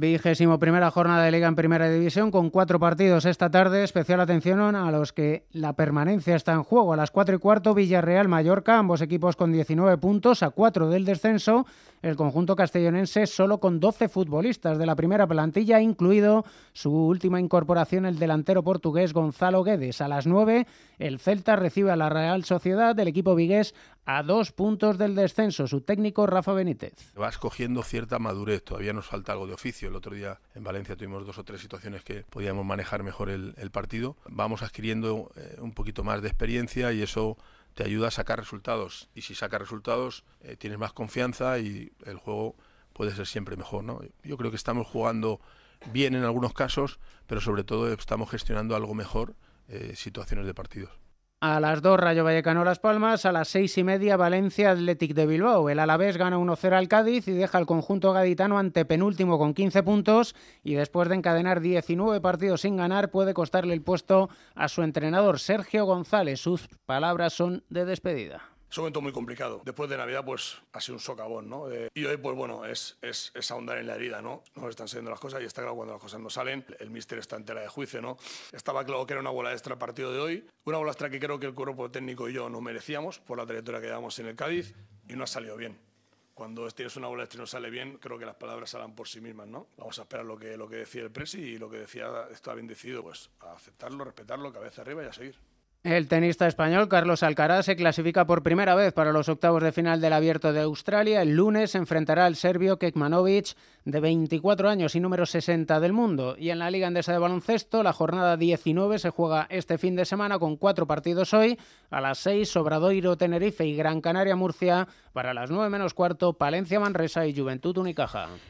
Vigésimo primera jornada de Liga en Primera División con cuatro partidos esta tarde. Especial atención a los que la permanencia está en juego. A las cuatro y cuarto Villarreal-Mallorca, ambos equipos con 19 puntos, a cuatro del descenso. El conjunto castellonense solo con 12 futbolistas de la primera plantilla, incluido su última incorporación, el delantero portugués Gonzalo Guedes. A las nueve el Celta recibe a la Real Sociedad del equipo vigués a dos puntos del descenso. Su técnico Rafa Benítez. Vas cogiendo cierta madurez, todavía nos falta algo de oficio. El otro día en Valencia tuvimos dos o tres situaciones que podíamos manejar mejor el, partido. Vamos adquiriendo eh, un poquito más de experiencia y eso te ayuda a sacar resultados. Y si sacas resultados, eh, tienes más confianza y el juego puede ser siempre mejor. ¿no? Yo creo que estamos jugando bien en algunos casos, pero sobre todo estamos gestionando algo mejor eh, situaciones de partidos. A las 2 Rayo Vallecano Las Palmas, a las seis y media Valencia Athletic de Bilbao. El Alavés gana 1-0 al Cádiz y deja al conjunto gaditano ante penúltimo con 15 puntos y después de encadenar 19 partidos sin ganar puede costarle el puesto a su entrenador Sergio González. Sus palabras son de despedida. Es un momento muy complicado. Después de Navidad, pues ha sido un socavón, ¿no? Eh, y hoy, pues bueno, es, es, es, ahondar en la herida, ¿no? No están saliendo las cosas y está claro cuando las cosas no salen. El míster está en tela de juicio, ¿no? Estaba claro que era una bola extra el partido de hoy. Una bola extra que creo que el cuerpo técnico y yo no merecíamos por la trayectoria que llevamos en el Cádiz y no ha salido bien. Cuando tienes una bola extra y no sale bien, creo que las palabras salen por sí mismas, ¿no? Vamos a esperar lo que, lo que decía el presi y lo que decía, está bien decidido, pues a aceptarlo, respetarlo, cabeza arriba y a seguir. El tenista español Carlos Alcaraz se clasifica por primera vez para los octavos de final del Abierto de Australia. El lunes enfrentará al serbio Kekmanovic, de 24 años y número 60 del mundo. Y en la Liga Andesa de Baloncesto, la jornada 19 se juega este fin de semana con cuatro partidos hoy. A las 6, Sobradoiro, Tenerife y Gran Canaria, Murcia. Para las 9 menos cuarto, Palencia, Manresa y Juventud Unicaja.